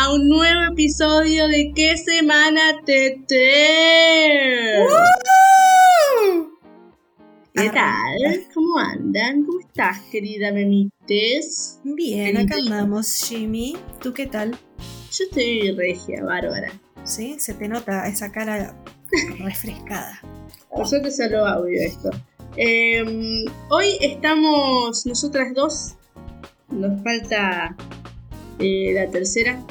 a un nuevo episodio de ¿Qué semana Tete? ¿Qué tal? ¿Cómo andan? ¿Cómo estás, querida Memites? Bien, acá andamos, Jimmy. ¿Tú qué tal? Yo estoy regia, bárbara. Sí, se te nota esa cara refrescada. Por suerte solo audio esto. Em, hoy estamos nosotras dos. Nos falta eh, la tercera.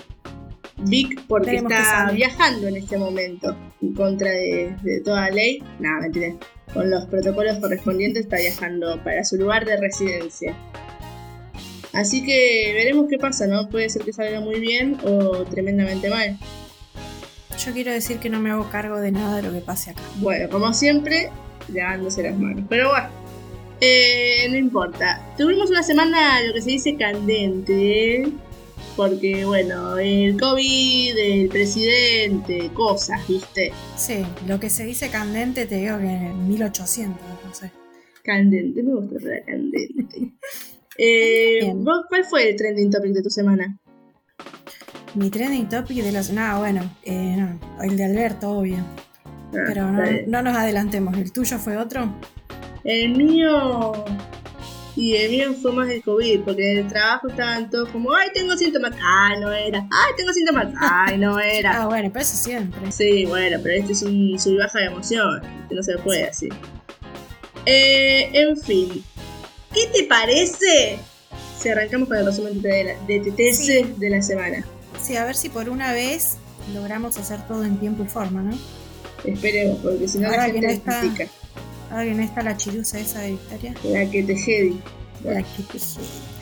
Vic, porque está viajando en este momento. En contra de, toda ley. Nada, mentira. Con los protocolos correspondientes está viajando para su lugar de residencia. Así que veremos qué pasa, ¿no? Puede ser que salga muy bien o tremendamente mal. Yo quiero decir que no me hago cargo de nada de lo que pase acá. Bueno, como siempre, llevándose las manos. Pero bueno, eh, no importa. Tuvimos una semana, lo que se dice, candente. Porque, bueno, el COVID, el presidente, cosas, ¿viste? Sí, lo que se dice candente te digo que en 1800, no sé. Candente, me gusta la candente. eh, ¿Cuál fue el trending topic de tu semana? Mi trending topic de la semana, bueno, eh, no, el de Alberto, obvio. Ah, Pero no, nos adelantemos, ¿el tuyo fue otro? El mío. Y el mío fue más el COVID, porque en el trabajo estaban todos como, ay, tengo síntomas, ay, no era, ay, tengo síntomas, ay, no era. ah, bueno, pero eso siempre. Sí, bueno, pero este es un sub baja de emoción, que no se puede así. Eh, en fin, ¿qué te parece si arrancamos con el resumen de, la, de TTS de la semana? Sí, a ver si por una vez logramos hacer todo en tiempo y forma, ¿no? Esperemos, porque si no la gente no está, Ahora que no está la chirusa esa de Victoria. La que te jedi. La que te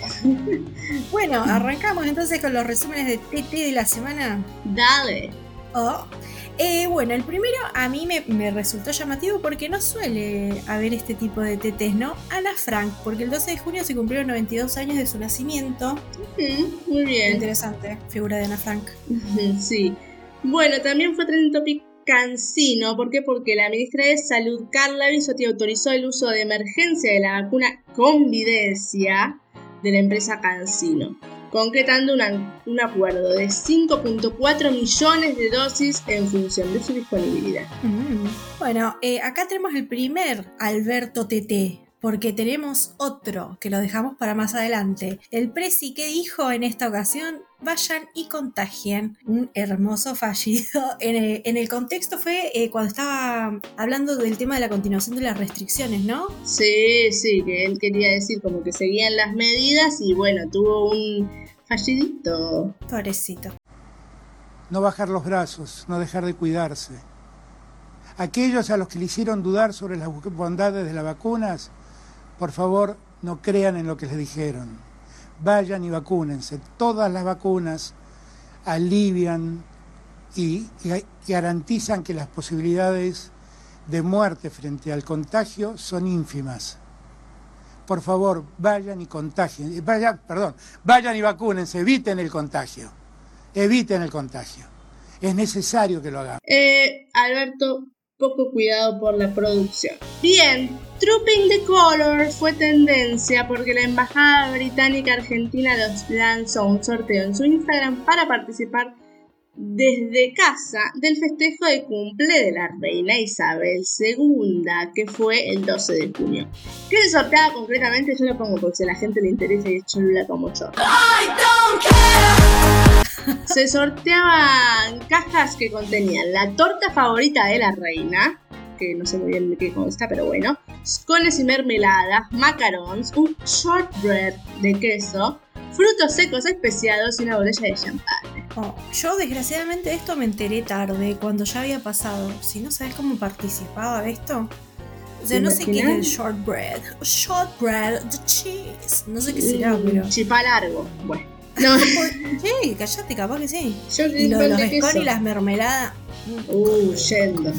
bueno, arrancamos entonces con los resúmenes de TT de la semana. Dale. Oh. Eh, bueno, el primero a mí me, resultó llamativo porque no suele haber este tipo de TTs, ¿no? Ana Frank, porque el 12 de junio se cumplieron 92 años de su nacimiento. muy bien. Interesante, figura de Ana Frank. sí. Bueno, también fue trending topic Cancino. ¿Por qué? Porque la ministra de Salud, Carla Bisotti, autorizó el uso de emergencia de la vacuna Convidencia de la empresa Cancino, concretando un acuerdo de 5.4 millones de dosis en función de su disponibilidad. Mm. Bueno, eh, acá tenemos el primer Alberto TT, porque tenemos otro que lo dejamos para más adelante. El Prezi que dijo en esta ocasión, vayan y contagien. Un hermoso fallido. En el, contexto fue eh, cuando estaba hablando del tema de la continuación de las restricciones, ¿no? Sí, sí, que él quería decir como que seguían las medidas y bueno, tuvo un fallidito. Pobrecito. No bajar los brazos, no dejar de cuidarse. Aquellos a los que le hicieron dudar sobre las bondades de las vacunas, por favor, no crean en lo que les dijeron. Vayan y vacúnense. Todas las vacunas alivian y, garantizan que las posibilidades de muerte frente al contagio son ínfimas. Por favor, vayan y contagien, vayan, perdón, vayan y vacúnense, eviten el contagio, eviten el contagio. Es necesario que lo hagan. Eh, Alberto, poco cuidado por la producción. Bien, Trooping the Colors fue tendencia porque la Embajada Británica Argentina los lanzó un sorteo en su Instagram para participar desde casa del festejo de cumple de la reina Isabel II, que fue el 12 de junio. ¿Qué se sorteaba concretamente? Yo lo pongo porque si a la gente le interesa y es chulula como yo. Se sorteaban cajas que contenían la torta favorita de la reina, que no sé muy bien de qué consta, pero bueno, cones y mermeladas, macarons, un shortbread de queso, frutos secos especiados y una botella de champán. Oh, yo desgraciadamente esto me enteré tarde, cuando ya había pasado. Si no sabes cómo participaba esto. O sea, no sé qué es el shortbread. Shortbread, the cheese. No sé qué será, mm, pero. Chipa largo. Bueno. No. sí, callate, capaz que sí. y lo los scones y las mermeladas. Uh, yendo.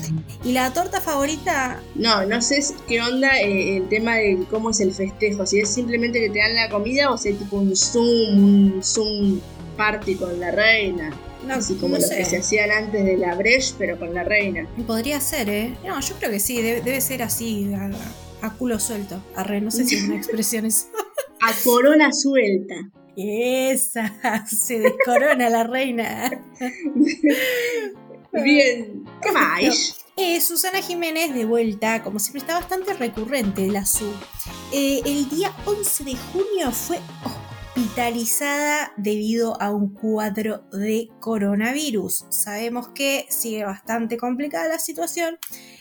¿Y la torta favorita? No, no sé qué onda eh, el tema de cómo es el festejo. Si es simplemente que te dan la comida o si es tipo un Zoom, un Zoom party con la reina. No, Así como lo que se hacían antes de la Breche, pero con la reina. Podría ser, ¿eh? No, yo creo que sí, debe, ser así, a, culo suelto. Arre, no sé si es una expresión eso. a corona suelta. Esa, se descorona la reina. Bien, ¿qué más? Eh, Susana Jiménez de vuelta, como siempre está bastante recurrente la SU. Eh, el día 11 de junio fue hospitalizada debido a un cuadro de coronavirus. Sabemos que sigue bastante complicada la situación.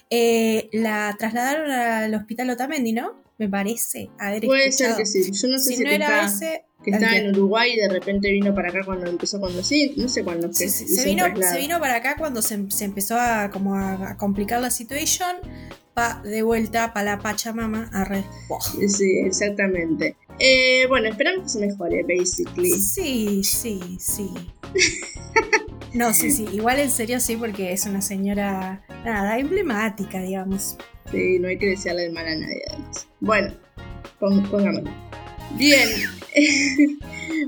Eh, la trasladaron al hospital Otamendi, ¿no? Me parece haber Puede escuchado. ser que sí. Yo no sé Si si, no era está, ese, que estaba en Uruguay y de repente vino para acá cuando empezó a conducir. No sé cuándo Sí, sí, se, un vino, se vino para acá cuando se, se empezó a, como a, a complicar la situación. Pa, de vuelta para la Pachamama. Arre. Buah. Sí, exactamente. Eh, bueno, esperamos que se mejore, basically. Sí, sí, sí. No, sí, sí. Igual en serio sí, porque es una señora, nada, emblemática, digamos. Sí, no hay que desearle el mal a nadie, además. Bueno, pon- pongámoslo. Bien.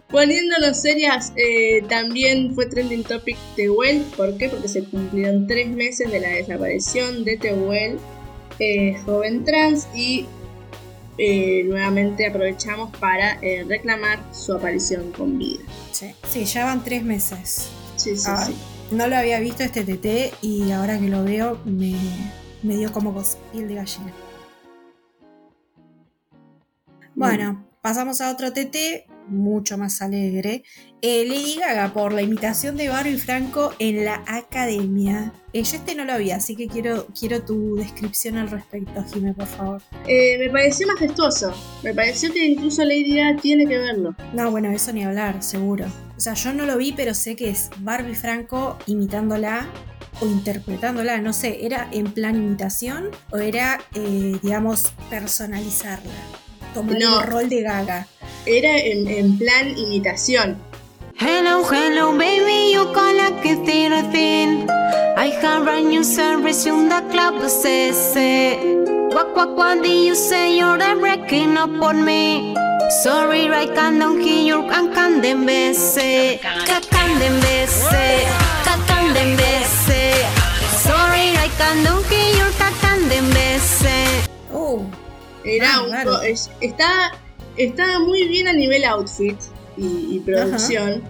Poniéndonos serias, eh, también fue trending topic Tehuel. ¿Por qué? Porque se cumplieron tres meses de la desaparición de Tehuel, eh, joven trans, y eh, nuevamente aprovechamos para eh, reclamar su aparición con vida. Sí, sí, ya van tres meses. Sí, sí, Ah, sí. No lo había visto este TT y ahora que lo veo me, me dio como cos- piel de gallina. Bueno, pasamos a otro TT, mucho más alegre. Eh, Lady Gaga por la imitación de Barbie Franco en la academia. Eh, yo este no lo vi, así que quiero, quiero tu descripción al respecto, Jimé, por favor. Eh, me pareció majestuoso. Me pareció que incluso Lady Gaga tiene que verlo. No, bueno, eso ni hablar, seguro. O sea, yo no lo vi, pero sé que es Barbie Franco imitándola o interpretándola, no sé, ¿era en plan imitación o era, eh, digamos, personalizarla? Tomar No. el rol de Gaga. Era en, en plan imitación. Hello, hello, baby, you gonna get it a thing. I have a new service in the club, say, What, what, what do you say? You're breaking up on me. Sorry, I can't hear you, can can dem bese. Can dem bese. Can dem bese. Can dem bese. Oh, Era Ah, un es- está, está muy bien a nivel outfit y, y producción,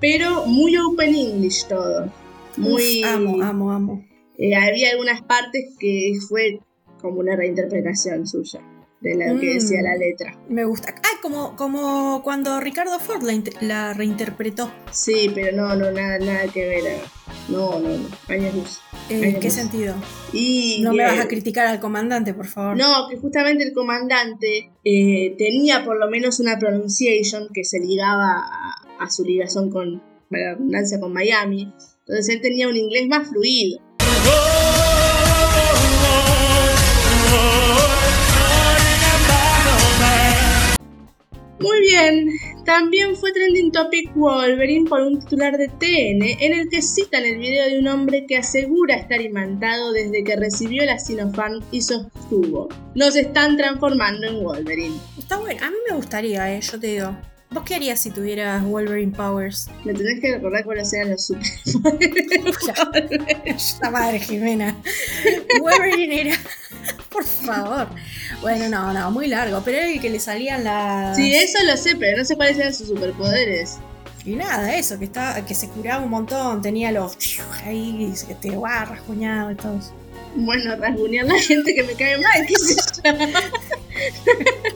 pero muy open English todo. Muy, uf, amo, amo, amo. eh, había algunas partes que fue como una reinterpretación suya de lo que Mm. decía la letra. Me gusta. Ah, como, como cuando Ricardo Ford la, inter- la reinterpretó. Sí, pero no, no, nada, nada que ver. eh. No, no, no. Años luz. ¿En Años qué luz. sentido? Y No me vas a criticar al comandante, por favor. No, que justamente el comandante eh, tenía por lo menos una pronunciation que se ligaba a, a su ligación con, para la redundancia, con Miami. Entonces él tenía un inglés más fluido. Muy bien, también fue trending topic Wolverine por un titular de TN en el que citan el video de un hombre que asegura estar imantado desde que recibió la Sinopharm y sostuvo. Nos están transformando en Wolverine. Está bueno. A mí me gustaría, eh, yo te digo. ¿Vos qué harías si tuvieras Wolverine Powers? Me tenés que recordar cuáles eran los super. La madre Jimena. Wolverine era. Por favor. Bueno, no, no, muy largo. Pero era el que le salían las. Sí, eso lo sé, pero no sé cuáles eran sus superpoderes. Y nada, eso, que estaba, que se curaba un montón, tenía los ahí, que te guau, rasguñado y todo eso. Bueno, rasguñar la gente que me cae mal, qué sé yo.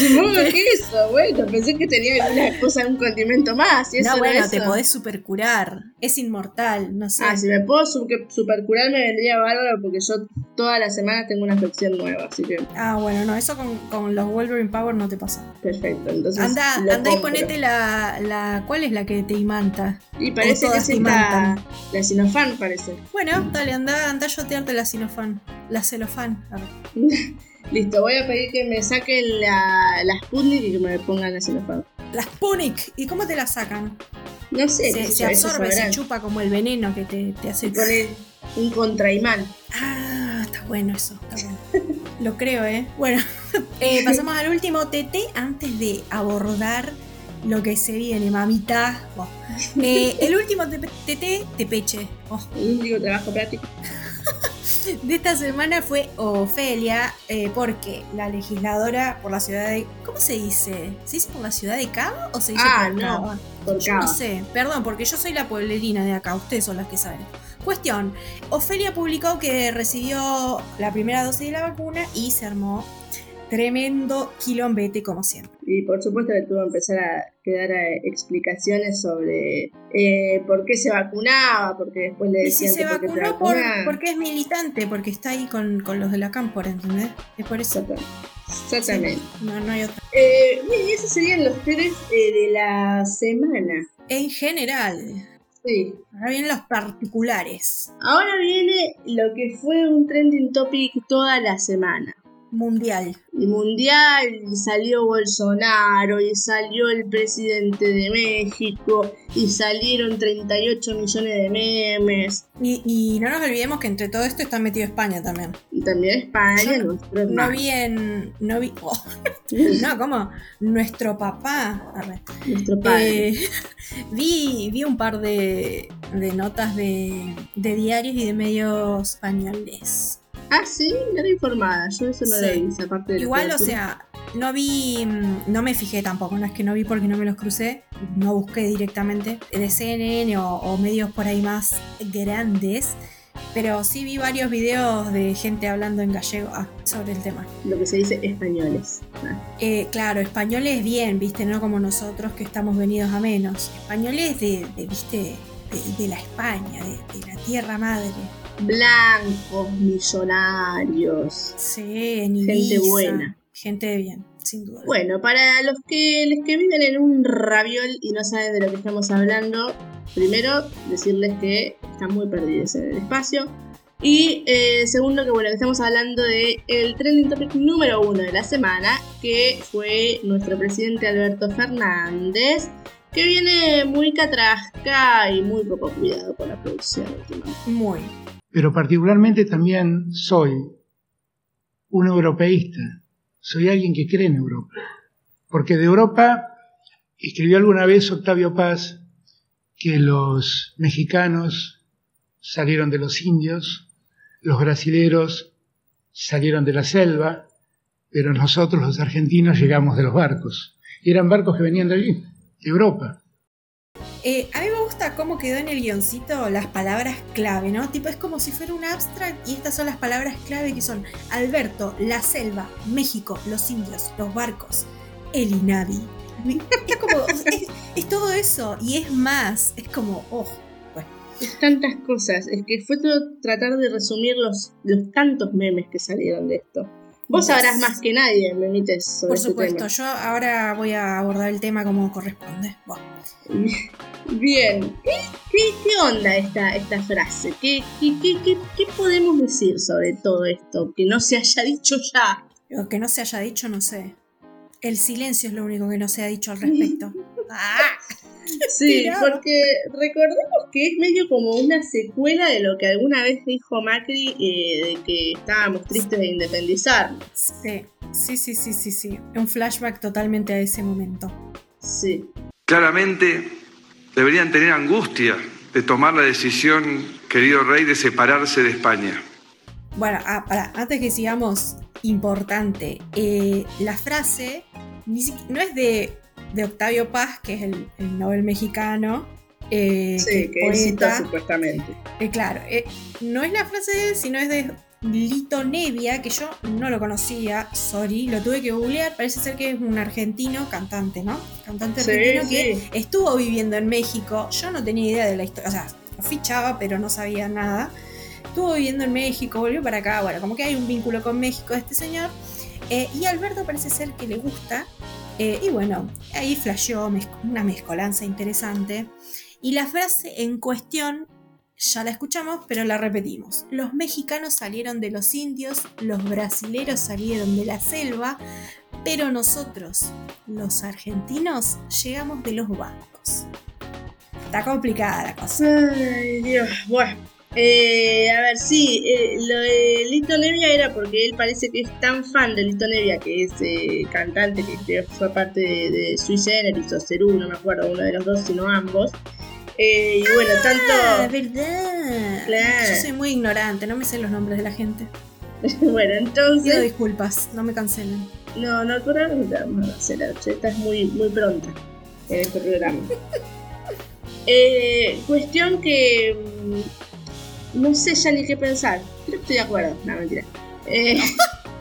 Que eso, bueno, pensé que tenía alguna cosa, un condimento más. Y eso No, bueno, eso. te podés supercurar. Es inmortal, no sé. Ah, si me puedo supercurar me vendría bárbaro porque yo toda la semana tengo una afección nueva, así que Ah, bueno, no, eso con, con los Wolverine Power no te pasa. perfecto. Entonces Anda, y ponete la, la. ¿Cuál es la que te imanta? Y parece que todas es esta, la Sinofan, parece. Bueno, dale, anda, anda a yotearte la Sinofan. La celofán. Arre. Listo, voy a pedir que me saquen la, la Sputnik y que me pongan la Sinofan. La Spunic. ¿Y cómo te la sacan? No sé, Se, absorbe, se chupa como el veneno que te, te hace. Pone un contraimán. Ah, está bueno eso, está bueno. Lo creo, ¿eh? Bueno, eh, pasamos al último TT antes de abordar lo que se viene, mamita. Oh. Eh, el último TT, Tepeche. Oh, El único trabajo práctico. de esta semana fue Ofelia, eh, porque la legisladora por la ciudad de. ¿Cómo se dice? ¿Se dice por la ciudad de Cava o se dice Ah, por no, Cava? por Yo Cava. no sé, perdón, porque yo soy la pueblerina de acá, ustedes son las que saben. Cuestión: Ofelia publicó que recibió la primera dosis de la vacuna y se armó tremendo quilombete, como siempre. Y por supuesto que tuvo que empezar a quedar eh, explicaciones sobre eh, por qué se vacunaba, porque después le Y si decían se que por vacunó por, porque es militante, porque está ahí con, con los de la Cámpora, ¿entendés? Es por eso. Exactamente. Exactamente. No, no hay otra. Eh, bien, y esos serían los tres eh, de la semana. En general, Sí. ahora vienen los particulares. Ahora viene lo que fue un trending topic toda la semana. Mundial. Y mundial, y salió Bolsonaro, y salió el presidente de México, y salieron 38 millones de memes. Y, y no nos olvidemos que entre todo esto está metido España también. Y también España, Yo nuestro No vi en. No vi. oh, no, ¿cómo? Nuestro papá. arre. Nuestro padre. Eh, vi, vi un par de, de notas de, de diarios y de medios españoles. Ah, sí, no era informada. Yo eso no Sí. lo vi, esa parte de Igual, o sea, no vi, mm, no me fijé tampoco, no es que no vi porque no me los crucé, no busqué directamente de CNN o, o medios por ahí más grandes, pero sí vi varios videos de gente hablando en gallego ah, sobre el tema. Lo que se dice españoles. Ah, Eh, claro, españoles bien, viste, no como nosotros que estamos venidos a menos. Españoles de, de, viste, de, de la España, de, de la tierra madre. Blancos, millonarios. Sí, en Gente buena. Gente de bien, sin duda. Bueno, para los que, los que viven en un raviol y no saben de lo que estamos hablando, primero decirles que están muy perdidos en el espacio. Y eh, segundo, que bueno, que estamos hablando de el trending topic número uno de la semana, que fue nuestro presidente Alberto Fernández, que viene muy catrasca y muy poco cuidado con la producción últimamente. Muy. Pero particularmente también soy un europeísta. Soy alguien que cree en Europa. Porque de Europa escribió alguna vez Octavio Paz que los mexicanos salieron de los indios, los brasileros salieron de la selva, pero nosotros los argentinos llegamos de los barcos. Y eran barcos que venían de allí, de Europa. Eh, a mí me gusta cómo quedó en el guioncito las palabras clave, ¿no? Tipo, es como si fuera un abstract y estas son las palabras clave que son Alberto, la selva, México, los indios, los barcos, el INAVI. Es como, es, todo eso y es más, es como, oh, bueno. Es tantas cosas, es que fue todo tratar de resumir los, los tantos memes que salieron de esto. Vos sabrás más que nadie, me emites sobre Por este supuesto, tema. yo ahora voy a abordar el tema como corresponde. Bueno. Bien, ¿qué, qué, qué onda esta, esta frase? ¿Qué, qué, qué, qué, qué podemos decir sobre todo esto que no se haya dicho ya? Lo que no se haya dicho, no sé. El silencio es lo único que no se ha dicho al respecto. ¡Ah! Sí, Tirado. porque recordemos que es medio como una secuela de lo que alguna vez dijo Macri eh, de que estábamos tristes de independizarnos. Sí, sí, sí, sí, sí, sí. Un flashback totalmente a ese momento. Sí. Claramente deberían tener angustia de tomar la decisión, querido rey, de separarse de España. Bueno, ah, pará, antes que sigamos, importante. eh, la frase no es de, de Octavio Paz, que es el, el Nobel mexicano. eh, Sí, que él citó poeta. supuestamente. Eh, claro, eh, no es la frase de él, sino es de Lito Nevia, que yo no lo conocía, sorry, lo tuve que googlear, parece ser que es un argentino cantante, ¿no? Cantante Sí, argentino sí. que estuvo viviendo en México, yo no tenía idea de la historia, o sea, lo fichaba, pero no sabía nada. Estuvo viviendo en México, volvió para acá, bueno, como que hay un vínculo con México este señor. Eh, y Alberto parece ser que le gusta. Eh, y bueno, ahí flasheó una mezcolanza interesante. Y la frase en cuestión ya la escuchamos, pero la repetimos. Los mexicanos salieron de los indios, los brasileros salieron de la selva, pero nosotros, los argentinos, llegamos de los bancos. Está complicada la cosa. Ay, Dios. Bueno. Eh, a ver, sí, eh, lo de Lito Nevia era porque él parece que es tan fan de Lito Nevia, que es eh, cantante, que fue parte de, de Sui Generis o Cerú, no me acuerdo, uno de los dos, sino ambos. Eh, y bueno, Ah, tanto, verdad. Claro. Yo soy muy ignorante, no me sé los nombres de la gente. bueno, Pido entonces. disculpas, no me cancelen. No, no, por ahora no te vamos a hacer. Estás muy, muy pronta en este programa. Eh, cuestión que. No sé ya ni qué pensar. Creo que estoy de acuerdo. No, mentira. Eh,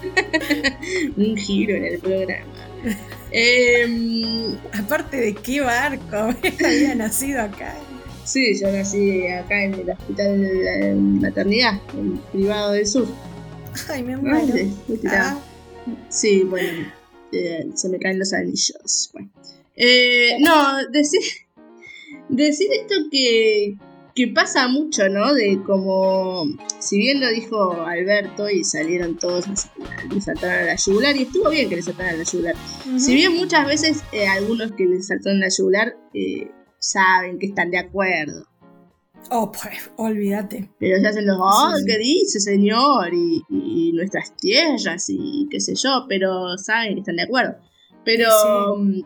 un giro en el programa. Eh, Aparte de qué barco, había nacido acá. sí, yo nací acá en el hospital de la maternidad, en el privado del sur. Ay, me Ah, muero. tirada. Ah, Sí, bueno, eh, se me caen los anillos. Bueno. Eh, no, decir, decir esto que, que pasa mucho, ¿no? De como, si bien lo dijo Alberto y salieron todos, le saltaron a la yugular, y estuvo bien que le saltaran a la yugular. Si bien muchas veces eh, algunos que le saltaron a la yugular eh, saben que están de acuerdo. Oh, pues, olvídate. Pero se hacen los, oh, Sí. ¿qué dice señor? Y, y nuestras tierras y qué sé yo, pero saben que están de acuerdo. Pero mm,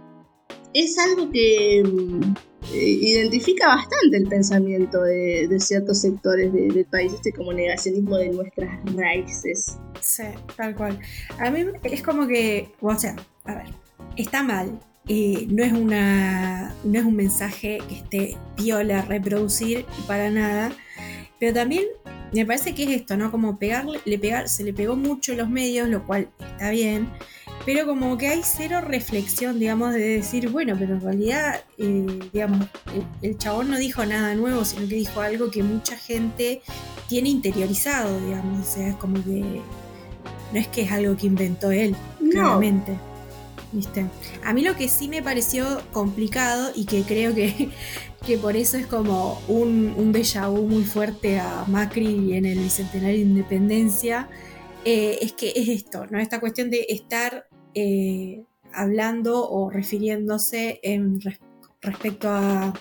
es algo que mm, identifica bastante el pensamiento de, de ciertos sectores de- del país, este como negacionismo de nuestras raíces. Sí, tal cual. A mí es como que, o sea, a ver, está mal. eh, no es una no es un mensaje que esté piola reproducir para nada pero también me parece que es esto no como pegarle le pegar se le pegó mucho los medios lo cual está bien pero como que hay cero reflexión digamos de decir bueno pero en realidad eh, digamos el, el chabón no dijo nada nuevo sino que dijo algo que mucha gente tiene interiorizado digamos o sea es como que no es que es algo que inventó él No, claramente. ¿Viste? A mí lo que sí me pareció complicado y que creo que, que por eso es como un, un déjà vu muy fuerte a Macri en el Bicentenario de Independencia, eh, es que es esto, ¿no? Esta cuestión de estar eh, hablando o refiriéndose en res- respecto a,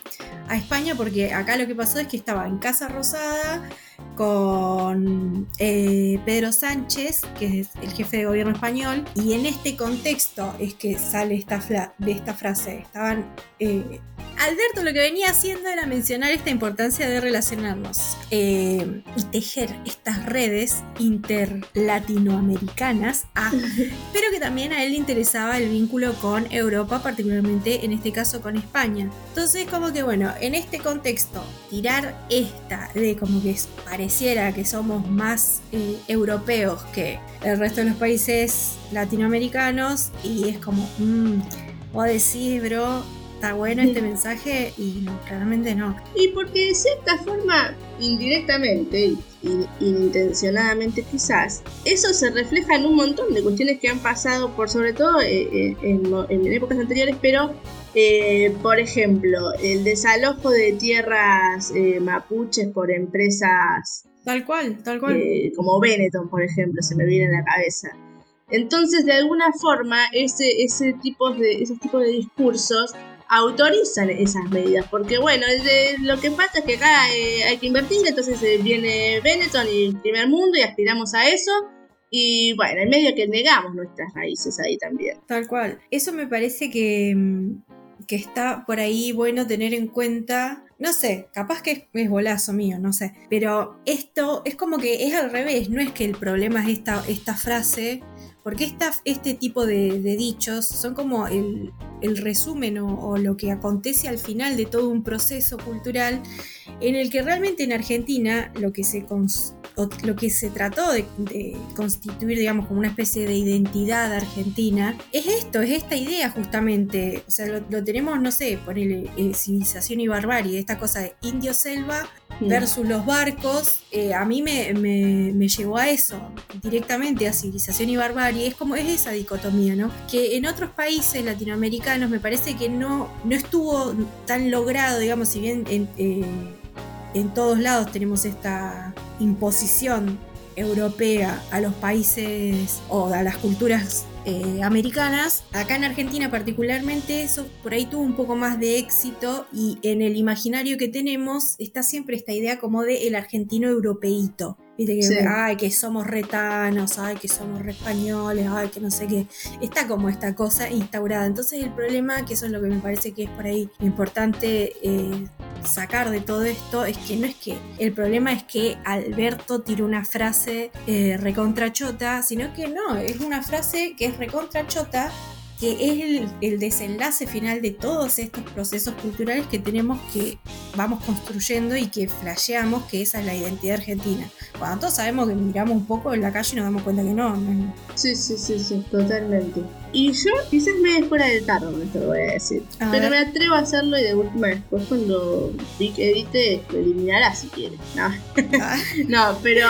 España, porque acá lo que pasó es que estaba en Casa Rosada con eh, Pedro Sánchez, que es el jefe de gobierno español, y en este contexto es que sale esta, de esta frase. Estaban. eh, Alberto lo que venía haciendo era mencionar esta importancia de relacionarnos eh, y tejer estas redes interlatinoamericanas, ah, pero que también a él le interesaba el vínculo con Europa, particularmente en este caso con España. Entonces, como que bueno, en este contexto, tirar esta de como que pareciera que somos más eh, europeos que el resto de los países latinoamericanos, y es como, mmm, vos decís, bro, está bueno este mensaje, y no, claramente no. Y porque de cierta forma, indirectamente in- intencionadamente quizás, eso se refleja en un montón de cuestiones que han pasado por sobre todo eh, eh, en, épocas anteriores, pero eh, por ejemplo, el desalojo de tierras eh, mapuches por empresas Tal cual, tal cual. como Benetton, por ejemplo, se me viene a la cabeza. Entonces, de alguna forma, ese, ese tipo de, esos tipos de discursos autorizan esas medidas, porque bueno, de- lo que pasa es que acá eh, hay que invertir, entonces eh, viene Benetton y el primer mundo y aspiramos a eso, y bueno, en medio que negamos nuestras raíces ahí también. Tal cual. Eso me parece que, mm, que está por ahí bueno tener en cuenta. No sé, capaz que es, bolazo mío, no sé. Pero esto es como que es al revés. No es que el problema es esta, esta frase. Porque esta, este tipo de, dichos son como el, el resumen o lo que acontece al final de todo un proceso cultural en el que realmente en Argentina lo que se, lo que se trató de, de constituir, digamos, como una especie de identidad argentina, es esto, es esta idea justamente. O sea, lo, lo tenemos, no sé, ponerle civilización y barbarie, esta cosa de indio-selva versus los barcos, eh, a mí me, me, me llevó a eso, directamente a civilización y barbarie. Es como es esa dicotomía, ¿no? Que en otros países latinoamericanos me parece que no, no estuvo tan logrado, digamos, si bien en, eh, en todos lados tenemos esta imposición europea a los países o a las culturas eh, americanas. Acá en Argentina particularmente eso por ahí tuvo un poco más de éxito y en el imaginario que tenemos está siempre esta idea como de el argentino europeíto. Viste que, Sí. ay, que somos retanos, ay, que somos re españoles, ay, que no sé qué. Está como esta cosa instaurada. Entonces el problema, que eso es lo que me parece que es por ahí importante eh, sacar de todo esto, es que no es que, el problema es que Alberto tiró una frase eh, recontrachota, sino que no, es una frase que es recontrachota que es el, el desenlace final de todos estos procesos culturales que tenemos que vamos construyendo y que flasheamos que esa es la identidad argentina. Cuando todos sabemos que miramos un poco en la calle y nos damos cuenta que no. no. Sí, sí, sí, sí, totalmente. Y yo quizás me fuera del tarro, esto lo voy a decir. A Pero ver. me atrevo a hacerlo y de última después cuando Vic edite lo eliminará si quiere. No, no pero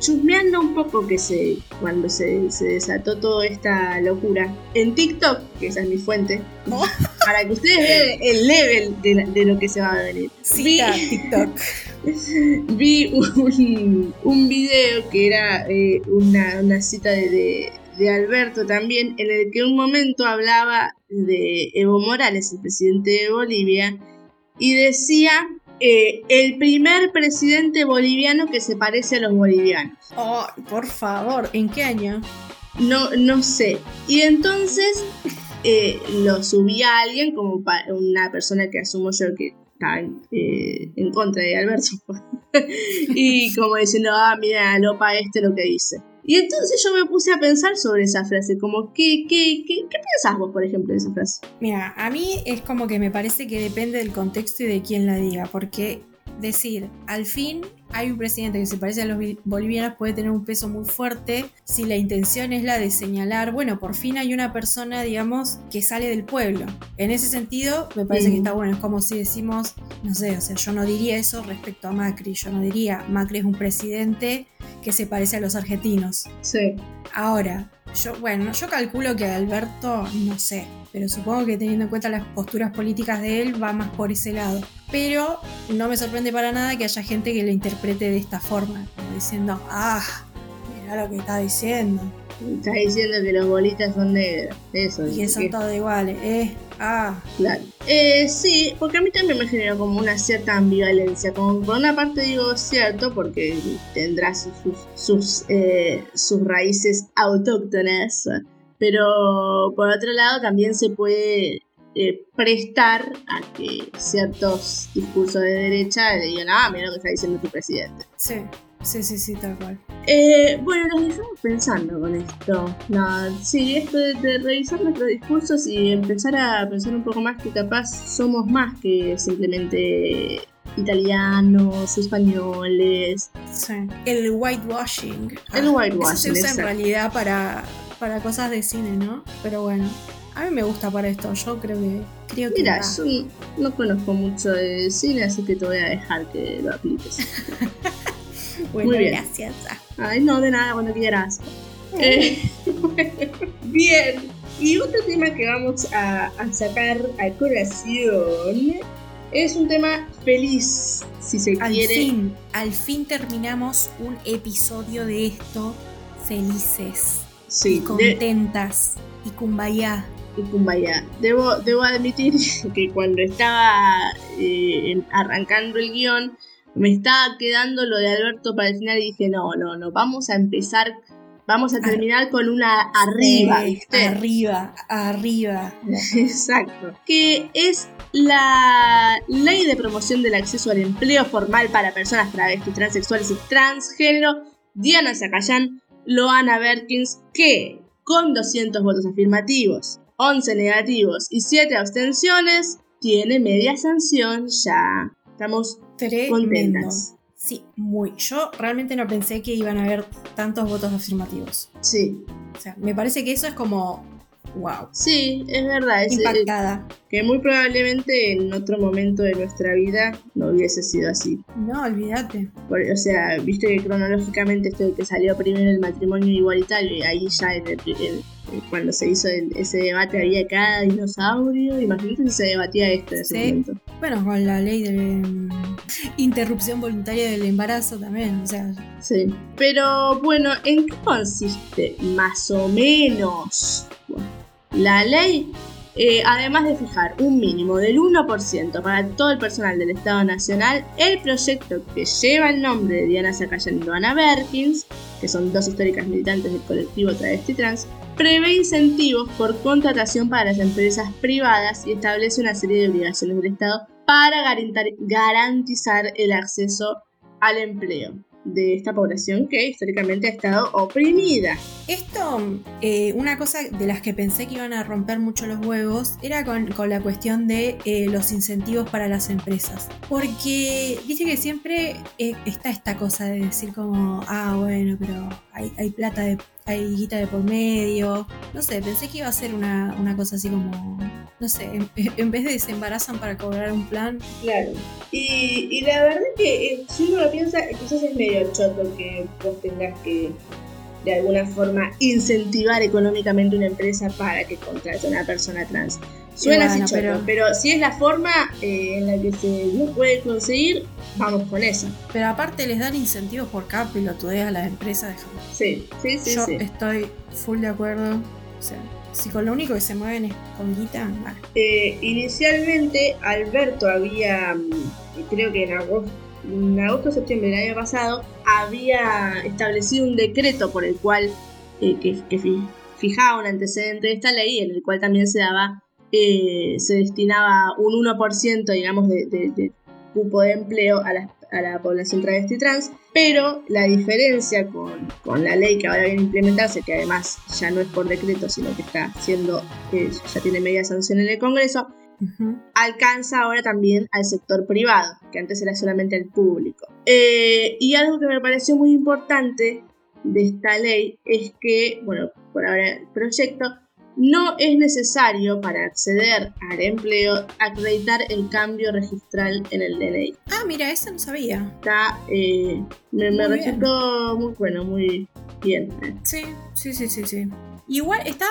chusmeando un poco que se cuando se, se desató toda esta locura en TikTok, que esa es mi fuente, Oh. para que ustedes vean el level de, la- de lo que se va a venir. Vi- TikTok. vi un, un video que era eh, una, una cita de, de- de Alberto también, en el que un momento hablaba de Evo Morales, el presidente de Bolivia, y decía eh, el primer presidente boliviano que se parece a los bolivianos. Oh, por favor, ¿en qué año? No, no sé. Y entonces eh, lo subí a alguien como una persona que asumo yo que está en, eh, en contra de Alberto. y como diciendo, ah, mira, Lopa este lo que dice. Y entonces yo me puse a pensar sobre esa frase, como, ¿qué, qué, qué, qué pensás vos, por ejemplo, de esa frase? Mira, a mí es como que me parece que depende del contexto y de quién la diga, porque decir, al fin hay un presidente que se parece a los bolivianos puede tener un peso muy fuerte si la intención es la de señalar, bueno, por fin hay una persona, digamos, que sale del pueblo. En ese sentido, me parece que está bueno, es como si decimos, no sé, o sea, yo no diría eso respecto a Macri, yo no diría, Macri es un presidente que se parece a los argentinos. Sí. Ahora, yo, bueno, yo calculo que Alberto, no sé, pero supongo que teniendo en cuenta las posturas políticas de él va más por ese lado. Pero no me sorprende para nada que haya gente que lo interprete de esta forma, como diciendo, ah, mira lo que está diciendo, Estás diciendo que los bolitas son negros. Eso. y que son todos iguales, eh, ah, Claro. Eh, sí, porque a mí también me generó como una cierta ambivalencia. Como por una parte digo cierto, porque tendrá sus, sus, sus, eh, sus raíces autóctonas. Pero por otro lado también se puede eh, prestar a que ciertos discursos de derecha le digan, ah, mira lo que está diciendo tu presidente. sí, sí, sí, sí, tal cual. Eh, bueno, nos dejamos pensando con esto. No, sí, esto de, de revisar nuestros discursos y empezar a pensar un poco más que capaz somos más que simplemente italianos, españoles. Sí. El whitewashing. El Ah, whitewashing, Eso se usa en realidad para, para cosas de cine, ¿no? Pero bueno, a mí me gusta para esto. Yo creo que. Creo que Mira, yo no conozco mucho de cine, así que te voy a dejar que lo apliques. Bueno, muy bien. gracias. Ay, no, de nada, cuando quieras. Eh, bien, y otro tema que vamos a, a sacar a colación es un tema feliz, si se Al quiere. fin, al fin terminamos un episodio de esto felices Sí, y de, contentas y kumbaya. y Kumbaya. Debo, debo admitir que cuando estaba eh, arrancando el guion, me estaba quedando lo de Alberto para el final y dije, no, no, no, vamos a empezar, vamos a Ar- terminar con una arriba, ¿viste? Arriba, arriba. Exacto. Que es la ley de promoción del acceso al empleo formal para personas travestis, transexuales y transgénero. Diana Zacayán, Loana Berkins, que con 200 votos afirmativos, 11 negativos y 7 abstenciones, tiene media sanción ya. Estamos Tremendo. contentas. Sí, muy. Yo realmente no pensé que iban a haber tantos votos afirmativos. Sí, O sea, me parece que eso es como. ¡Wow! sí, es verdad. Es, Impactada. que muy probablemente en otro momento de nuestra vida no hubiese sido así. No, olvídate. Por- o sea, viste que cronológicamente esto de que salió primero el matrimonio igualitario y ahí ya en el- en- cuando se hizo el- ese debate había cada dinosaurio. Imagínate si se debatía esto en ese Sí. momento. Bueno, con la ley de mm, interrupción voluntaria del embarazo también. O sea, Sí. Pero bueno, ¿en qué consiste? Más o menos. Bueno, la ley eh, además de fijar un mínimo del 1% para todo el personal del Estado Nacional, el proyecto que lleva el nombre de Diana Zacayán y Luana Berkins, que son dos históricas militantes del colectivo Travesti Trans, prevé incentivos por contratación para las empresas privadas y establece una serie de obligaciones del Estado para garantizar el acceso al empleo de esta población que históricamente ha estado oprimida. Esto, eh, una cosa de las que pensé que iban a romper mucho los huevos, era con, la cuestión de eh, los incentivos para las empresas. Porque viste que siempre eh, está esta cosa de decir como, ah, bueno, pero hay plata de hay guita de por medio. No sé, pensé que iba a ser una, cosa así como, no sé, en, vez de se embarazan para cobrar un plan. Claro. Y, y la verdad que eh, si uno lo piensa, quizás es medio choto que vos tengas que de alguna forma incentivar económicamente una empresa para que contrate a una persona trans. Suena así choto, pero... si es la forma eh, en la que se lo puede conseguir, vamos con eso. Pero aparte les dan incentivos por cada pelotudez a las empresas de Sí, sí, sí. Yo sí. estoy full de acuerdo. O sea, si con lo único que se mueven es con guita, vale. Eh, inicialmente Alberto había, mm, creo que en agosto, en agosto septiembre del año pasado, había establecido un decreto por el cual, eh, que, fijaba un antecedente de esta ley, en el cual también se daba, eh, se destinaba un 1%, digamos, de, de cupo de empleo a la, a la población travesti trans, pero la diferencia con, con, la ley que ahora viene a implementarse, que además ya no es por decreto, sino que está siendo, que ya tiene media sanción en el Congreso, alcanza ahora también al sector privado, que antes era solamente el público. Eh, y algo que me pareció muy importante de esta ley es que, bueno, por ahora el proyecto no es necesario para acceder al empleo acreditar el cambio registral en el DNI. Ah, mira, eso no sabía. Está, eh, me, resultó muy bueno, muy bien. Sí, sí, sí, sí, sí. Igual está,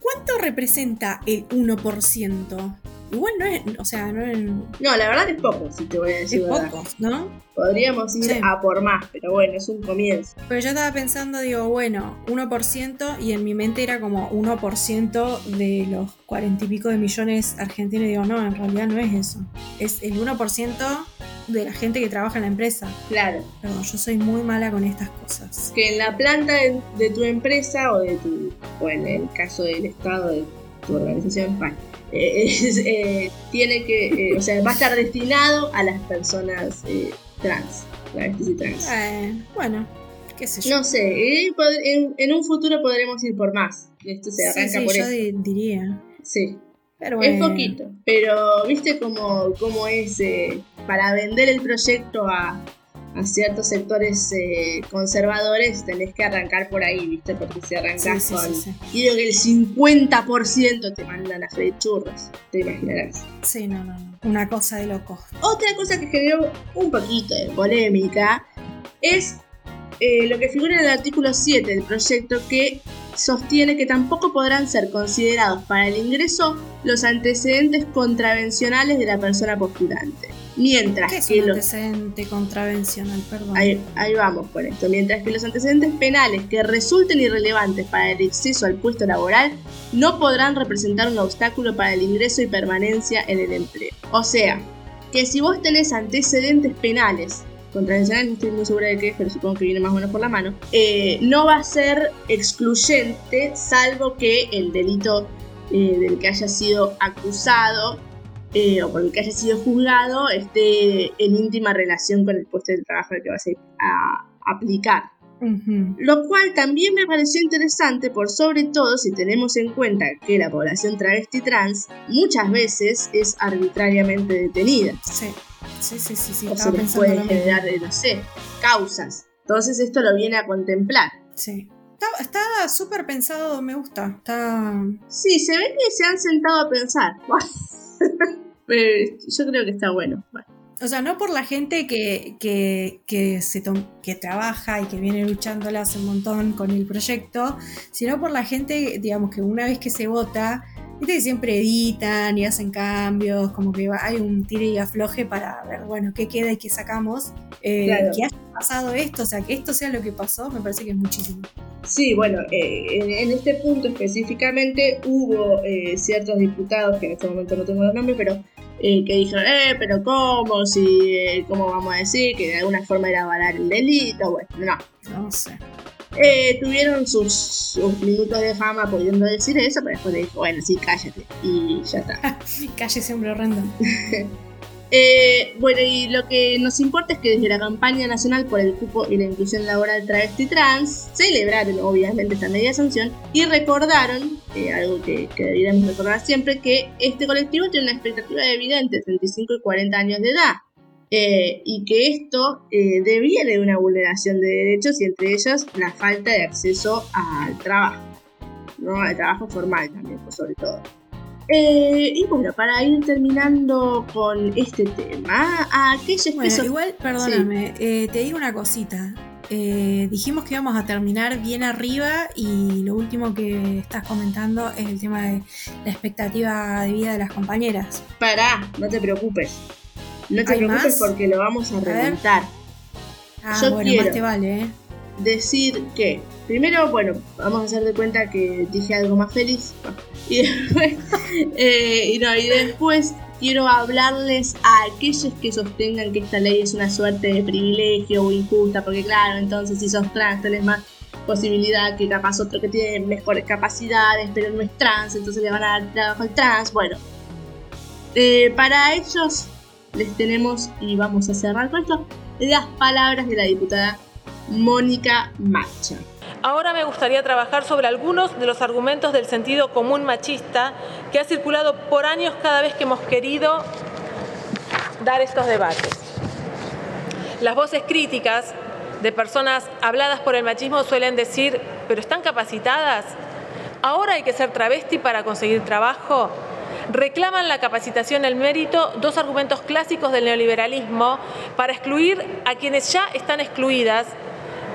¿cuánto representa el 1%? Igual no es, o sea, no es... No, la verdad es poco, si te voy a decir. Es poco, ¿no? Podríamos ir a por más, pero bueno, es un comienzo. Pero yo estaba pensando, digo, bueno, 1% y en mi mente era como 1% de los cuarenta y pico de millones argentinos. Digo, no, en realidad no es eso. Es el 1% de la gente que trabaja en la empresa. Claro. Pero yo soy muy mala con estas cosas. Que en la planta de, tu empresa o de tu, o en el caso del Estado, de tu organización, eh, eh, tiene que, eh, o sea, va a estar destinado a las personas trans, travestis y trans. bueno, qué sé yo. No sé, en, un futuro podremos ir por más. Esto se arranca por yo diría. Sí. Pero Es poquito, pero viste cómo, cómo es para vender el proyecto a, a ciertos sectores eh, conservadores tenés que arrancar por ahí, ¿viste? Porque si arrancas con. y digo que el 50% te mandan a freír churros, te imaginarás. Sí, no, no, no. Una cosa de locos. Otra cosa que generó un poquito de polémica es eh, lo que figura en el artículo 7 del proyecto que sostiene que tampoco podrán ser considerados para el ingreso los antecedentes contravencionales de la persona postulante. Mientras ¿Qué es que un antecedente contravencional, perdón. Ahí, vamos con esto. Mientras que los antecedentes penales que resulten irrelevantes para el acceso al puesto laboral no podrán representar un obstáculo para el ingreso y permanencia en el empleo. O sea, que si vos tenés antecedentes penales contravencionales, no estoy muy segura de qué, pero supongo que viene más o menos por la mano, eh, no va a ser excluyente salvo que el delito eh, del que haya sido acusado eh, o por el que haya sido juzgado esté en íntima relación con el puesto de trabajo al que vas a, aplicar. Lo cual también me pareció interesante por sobre todo si tenemos en cuenta que la población travesti trans muchas veces es arbitrariamente detenida. Sí, sí, sí, sí. o se les puede generar, no sé, causas. Entonces esto lo viene a contemplar. Sí. Está súper pensado, me gusta. Está... Sí, se ve que se han sentado a pensar. yo creo que está bueno. O sea, no por la gente que, que, se que trabaja y que viene luchándola hace un montón con el proyecto, sino por la gente, digamos, que una vez que se vota, viste que siempre editan y hacen cambios, como que hay un tire y afloje para ver, bueno, qué queda y qué sacamos. Eh, que haya pasado esto, o sea, que esto sea lo que pasó, me parece que es muchísimo. Sí, bueno, eh, en, en este punto específicamente hubo eh, ciertos diputados, que en este momento no tengo los nombres, pero eh, que dijeron, eh, pero ¿cómo? Si, eh, ¿Cómo vamos a decir que de alguna forma era avalar el delito? Bueno, no. No sé. Eh, tuvieron sus, sus minutos de fama pudiendo decir eso, pero después le dijo, bueno, sí, cállate. Y ya está. Calle siempre horrendo. Eh, bueno, y lo que nos importa es que desde la campaña nacional por el cupo y la inclusión laboral travesti trans celebraron obviamente esta media sanción y recordaron, eh, algo que, que deberíamos recordar siempre, que este colectivo tiene una expectativa de vida entre 35 y 40 años de edad. eh, y que esto eh, deviene de una vulneración de derechos y entre ellos la falta de acceso al trabajo, ¿no? al trabajo formal también, pues, sobre todo. Eh, y bueno, para ir terminando con este tema, a aquellos que Bueno, son- igual, perdóname, eh, te digo una cosita. Eh, dijimos que íbamos a terminar bien arriba y lo último que estás comentando es el tema de la expectativa de vida de las compañeras. Pará, no te preocupes. No te ¿Hay preocupes más? porque lo vamos a ver. remontar. Ah, Yo bueno, quiero. más te vale, ¿eh? Decir que, primero, bueno, vamos a hacer de cuenta que dije algo más feliz. Y después, eh, no, y después quiero hablarles a aquellos que sostengan que esta ley es una suerte de privilegio o injusta, porque claro, entonces si sos trans tenés más posibilidad que capaz otro que tiene mejores capacidades, pero no es trans, entonces le van a dar trabajo al trans. Bueno, eh, para ellos les tenemos, y vamos a cerrar con esto, las palabras de la diputada Mónica Macha. Ahora me gustaría trabajar sobre algunos de los argumentos del sentido común machista que ha circulado por años cada vez que hemos querido dar estos debates. Las voces críticas de personas habladas por el machismo suelen decir, pero ¿están capacitadas? ¿Ahora hay que ser travesti para conseguir trabajo? Reclaman la capacitación, el mérito, dos argumentos clásicos del neoliberalismo para excluir a quienes ya están excluidas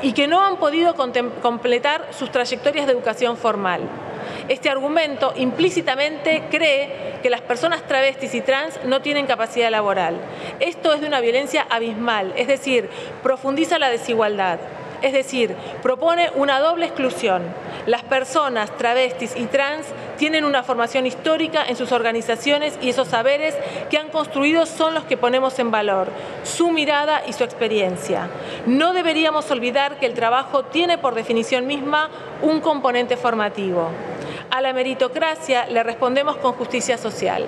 y que no han podido completar sus trayectorias de educación formal. Este argumento implícitamente cree que las personas travestis y trans no tienen capacidad laboral. Esto es de una violencia abismal, es decir, profundiza la desigualdad. Es decir, propone una doble exclusión. Las personas travestis y trans tienen una formación histórica en sus organizaciones y esos saberes que han construido son los que ponemos en valor, su mirada y su experiencia. No deberíamos olvidar que el trabajo tiene por definición misma un componente formativo. A la meritocracia le respondemos con justicia social.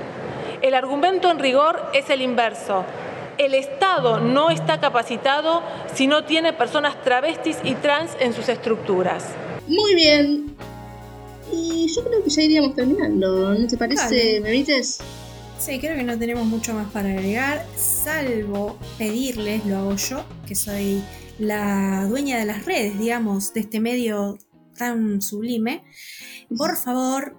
El argumento en rigor es el inverso. El Estado no está capacitado si no tiene personas travestis y trans en sus estructuras. Muy bien. Y yo creo que ya iríamos terminando, ¿no te parece. Memites? Sí, creo que no tenemos mucho más para agregar, salvo pedirles, lo hago yo, que soy la dueña de las redes, digamos, de este medio tan sublime. Por favor,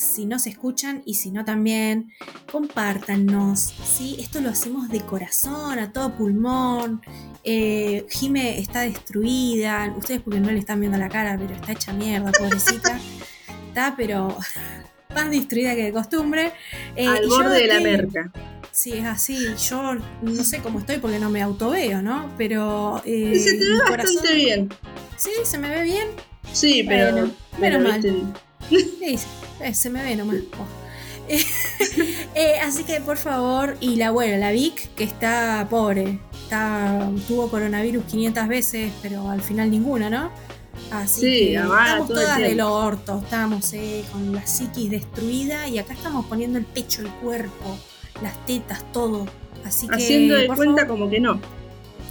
si no se escuchan y si no también, compártanos. ¿sí? Esto lo hacemos de corazón, a todo pulmón. Eh, Jime está destruida. Ustedes porque no le están viendo la cara, pero está hecha mierda, pobrecita. Está, pero más destruida que de costumbre. Eh, Al y yo borde de la merca. Sí, es así. Yo no sé cómo estoy porque no me autoveo, ¿no? Pero. eh, Y se te ve bastante corazón- bien. Sí, se me ve bien. Sí, pero. Bueno, pero menos mal. viste, Sí, eh, se me ve nomás. Oh. Eh, así que por favor, y la bueno, la Vic, que está pobre, está, tuvo coronavirus 500 veces, pero al final ninguna, ¿no? Así Sí, que estamos todas del orto, estamos eh, con la psiquis destruida y acá estamos poniendo el pecho, el cuerpo, las tetas, todo. Así que Haciendo de por cuenta favor, como que no.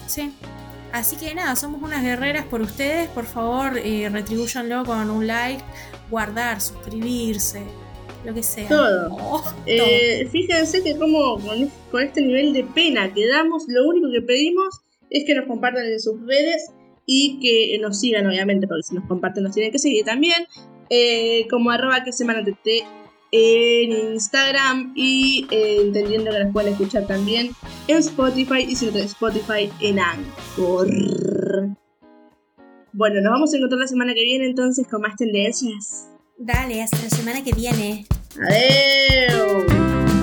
Sí. Así que nada, somos unas guerreras por ustedes. Por favor, eh, retribúyanlo con un like, guardar, suscribirse, lo que sea. Todo. Oh, todo. Eh, fíjense que como con, es- con este nivel de pena que damos, lo único que pedimos es que nos compartan en sus redes y que nos sigan, obviamente, porque si nos comparten nos tienen que seguir también, eh, como arroba que semana TT en Instagram y eh, entendiendo que nos pueden escuchar también en Spotify y si no Spotify en Anchor. Bueno, nos vamos a encontrar la semana que viene entonces con más tendencias. Dale, hasta la semana que viene. Adiós.